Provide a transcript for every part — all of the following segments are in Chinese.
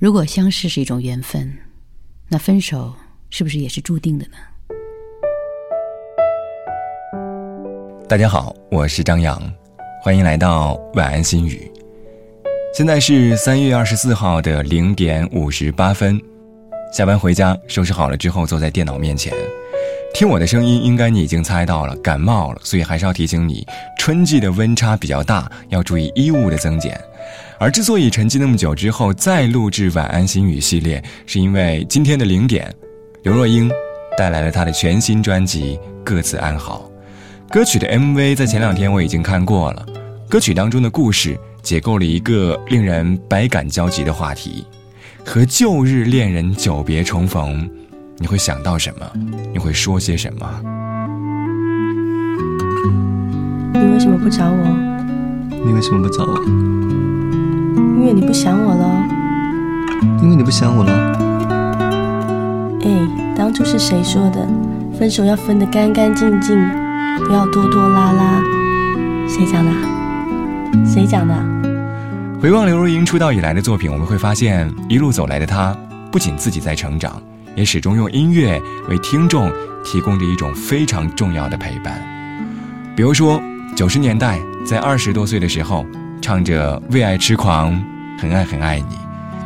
如果相识是一种缘分，那分手是不是也是注定的呢？大家好，我是张扬，欢迎来到晚安心语。现在是三月二十四号的零点五十八分，下班回家收拾好了之后，坐在电脑面前，听我的声音，应该你已经猜到了，感冒了，所以还是要提醒你，春季的温差比较大，要注意衣物的增减。而之所以沉寂那么久之后再录制晚安心语系列，是因为今天的零点，刘若英带来了她的全新专辑《各自安好》，歌曲的 MV 在前两天我已经看过了，歌曲当中的故事。解构了一个令人百感交集的话题：和旧日恋人久别重逢，你会想到什么？你会说些什么？你为什么不找我？你为什么不找我？因为你不想我了。因为你不想我了。哎，当初是谁说的？分手要分得干干净净，不要拖拖拉拉。谁讲的？谁讲的？回望刘若英出道以来的作品，我们会发现，一路走来的她，不仅自己在成长，也始终用音乐为听众提供着一种非常重要的陪伴。比如说，九十年代在二十多岁的时候，唱着《为爱痴狂》，很爱很爱你，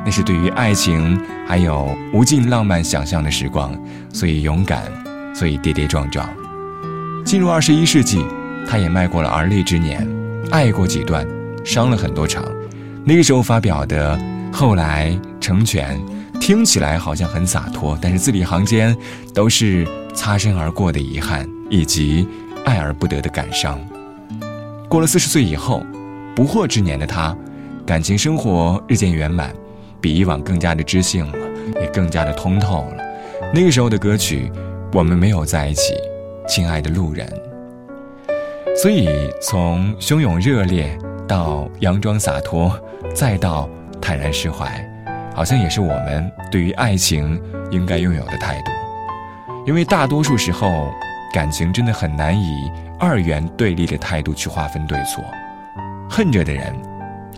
那是对于爱情还有无尽浪漫想象的时光，所以勇敢，所以跌跌撞撞。进入二十一世纪，他也迈过了而立之年。爱过几段，伤了很多场，那个时候发表的《后来成全》，听起来好像很洒脱，但是字里行间都是擦身而过的遗憾，以及爱而不得的感伤。过了四十岁以后，不惑之年的他，感情生活日渐圆满，比以往更加的知性了，也更加的通透了。那个时候的歌曲，我们没有在一起，亲爱的路人。所以，从汹涌热烈到佯装洒脱，再到坦然释怀，好像也是我们对于爱情应该拥有的态度。因为大多数时候，感情真的很难以二元对立的态度去划分对错。恨着的人，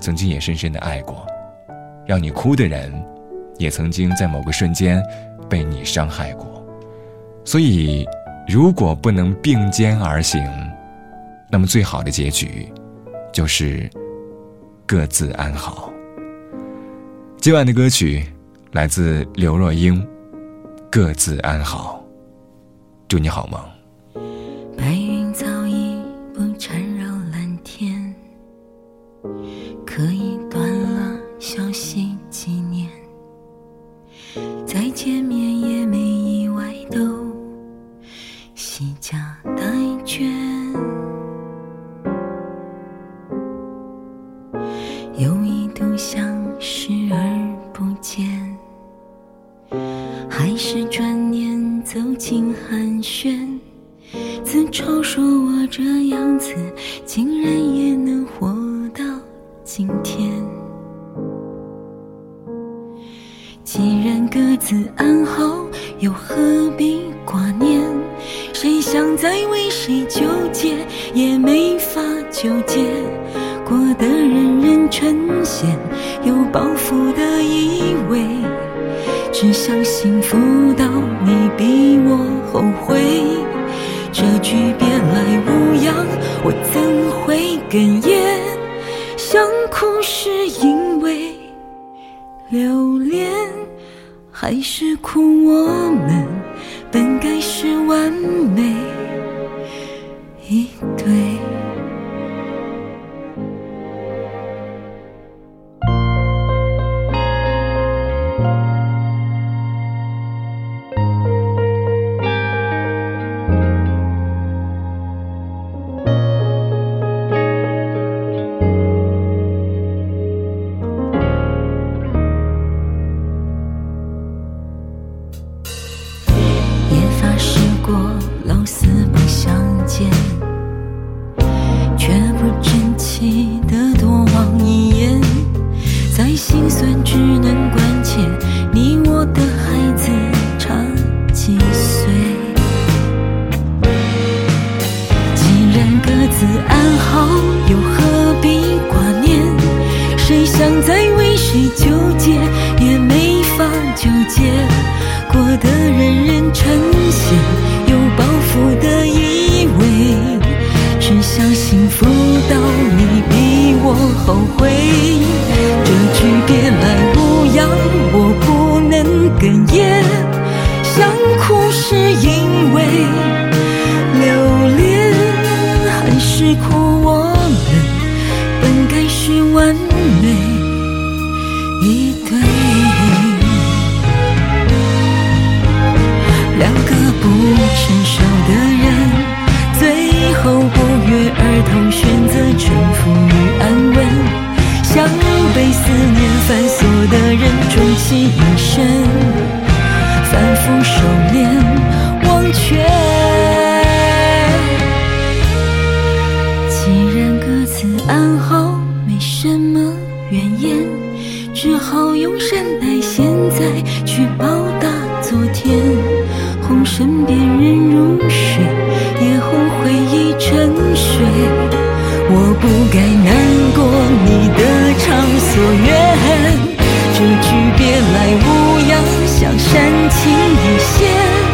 曾经也深深的爱过；让你哭的人，也曾经在某个瞬间被你伤害过。所以，如果不能并肩而行，那么最好的结局，就是各自安好。今晚的歌曲来自刘若英，《各自安好》，祝你好梦。还是转念走进寒暄。自嘲说我这样子，竟然也能活到今天。既然各自安好，又何必挂念？谁想再为谁纠结，也没法纠结。过得人人称羡，有包袱的意味，只想幸福到你比我后悔。这句别来无恙，我怎会哽咽？想哭是因为留恋，还是哭我们本该是完美一对？界，过的人人称羡，有包袱的以为，只想幸福到你比我后悔。成熟的人，最后不约而同选择沉浮与安稳，像被思念反锁的人，终其一生反复收敛忘却。既然各自安好，没什么怨言。只好用善待现在，去报我不该难过你的偿所愿。这句别来无恙，像煽情一线。